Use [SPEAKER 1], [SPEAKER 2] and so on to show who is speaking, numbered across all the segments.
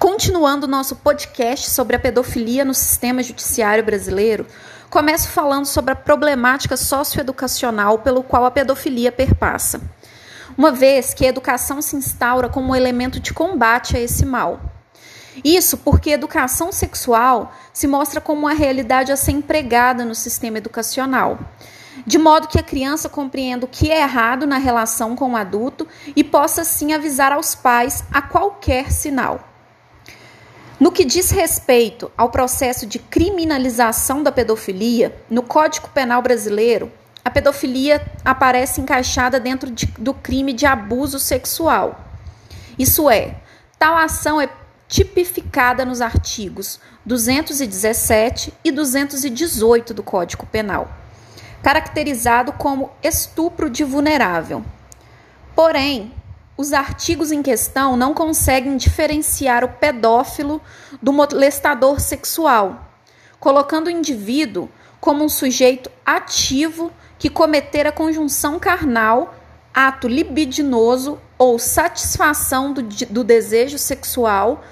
[SPEAKER 1] Continuando nosso podcast sobre a pedofilia no sistema judiciário brasileiro, começo falando sobre a problemática socioeducacional pelo qual a pedofilia perpassa. Uma vez que a educação se instaura como um elemento de combate a esse mal. Isso porque a educação sexual se mostra como uma realidade a ser empregada no sistema educacional, de modo que a criança compreenda o que é errado na relação com o adulto e possa assim avisar aos pais a qualquer sinal. No que diz respeito ao processo de criminalização da pedofilia, no Código Penal brasileiro, a pedofilia aparece encaixada dentro de, do crime de abuso sexual. Isso é, tal ação é tipificada nos artigos 217 e 218 do Código Penal, caracterizado como estupro de vulnerável. Porém, os artigos em questão não conseguem diferenciar o pedófilo do molestador sexual, colocando o indivíduo como um sujeito ativo que cometer a conjunção carnal, ato libidinoso ou satisfação do, do desejo sexual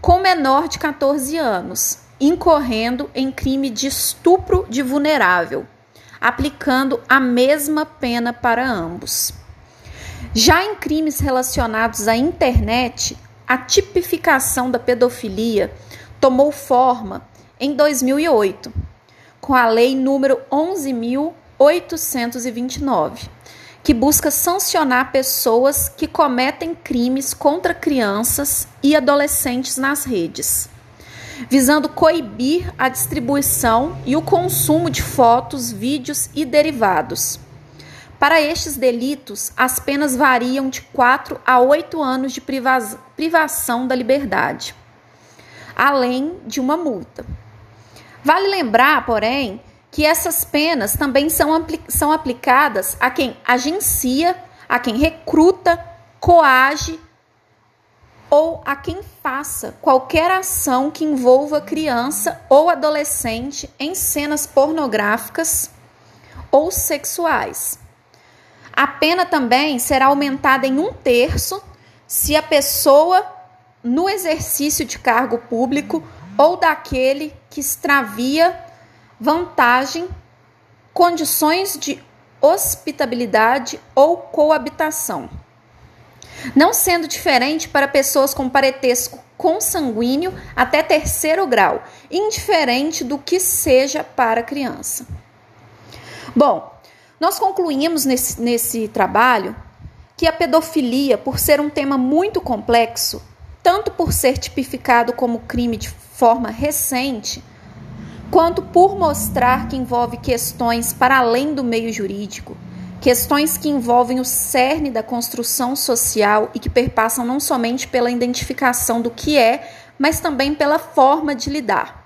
[SPEAKER 1] com menor de 14 anos, incorrendo em crime de estupro de vulnerável, aplicando a mesma pena para ambos. Já em crimes relacionados à internet, a tipificação da pedofilia tomou forma em 2008, com a Lei número 11.829 que busca sancionar pessoas que cometem crimes contra crianças e adolescentes nas redes, visando coibir a distribuição e o consumo de fotos, vídeos e derivados. Para estes delitos, as penas variam de 4 a 8 anos de privação da liberdade, além de uma multa. Vale lembrar, porém, que essas penas também são, são aplicadas a quem agencia, a quem recruta, coage ou a quem faça qualquer ação que envolva criança ou adolescente em cenas pornográficas ou sexuais. A pena também será aumentada em um terço se a pessoa, no exercício de cargo público ou daquele que extravia vantagem, condições de hospitabilidade ou coabitação. Não sendo diferente para pessoas com parentesco consanguíneo até terceiro grau, indiferente do que seja para criança. Bom, nós concluímos nesse, nesse trabalho que a pedofilia, por ser um tema muito complexo, tanto por ser tipificado como crime de forma recente, quanto por mostrar que envolve questões para além do meio jurídico, questões que envolvem o cerne da construção social e que perpassam não somente pela identificação do que é, mas também pela forma de lidar.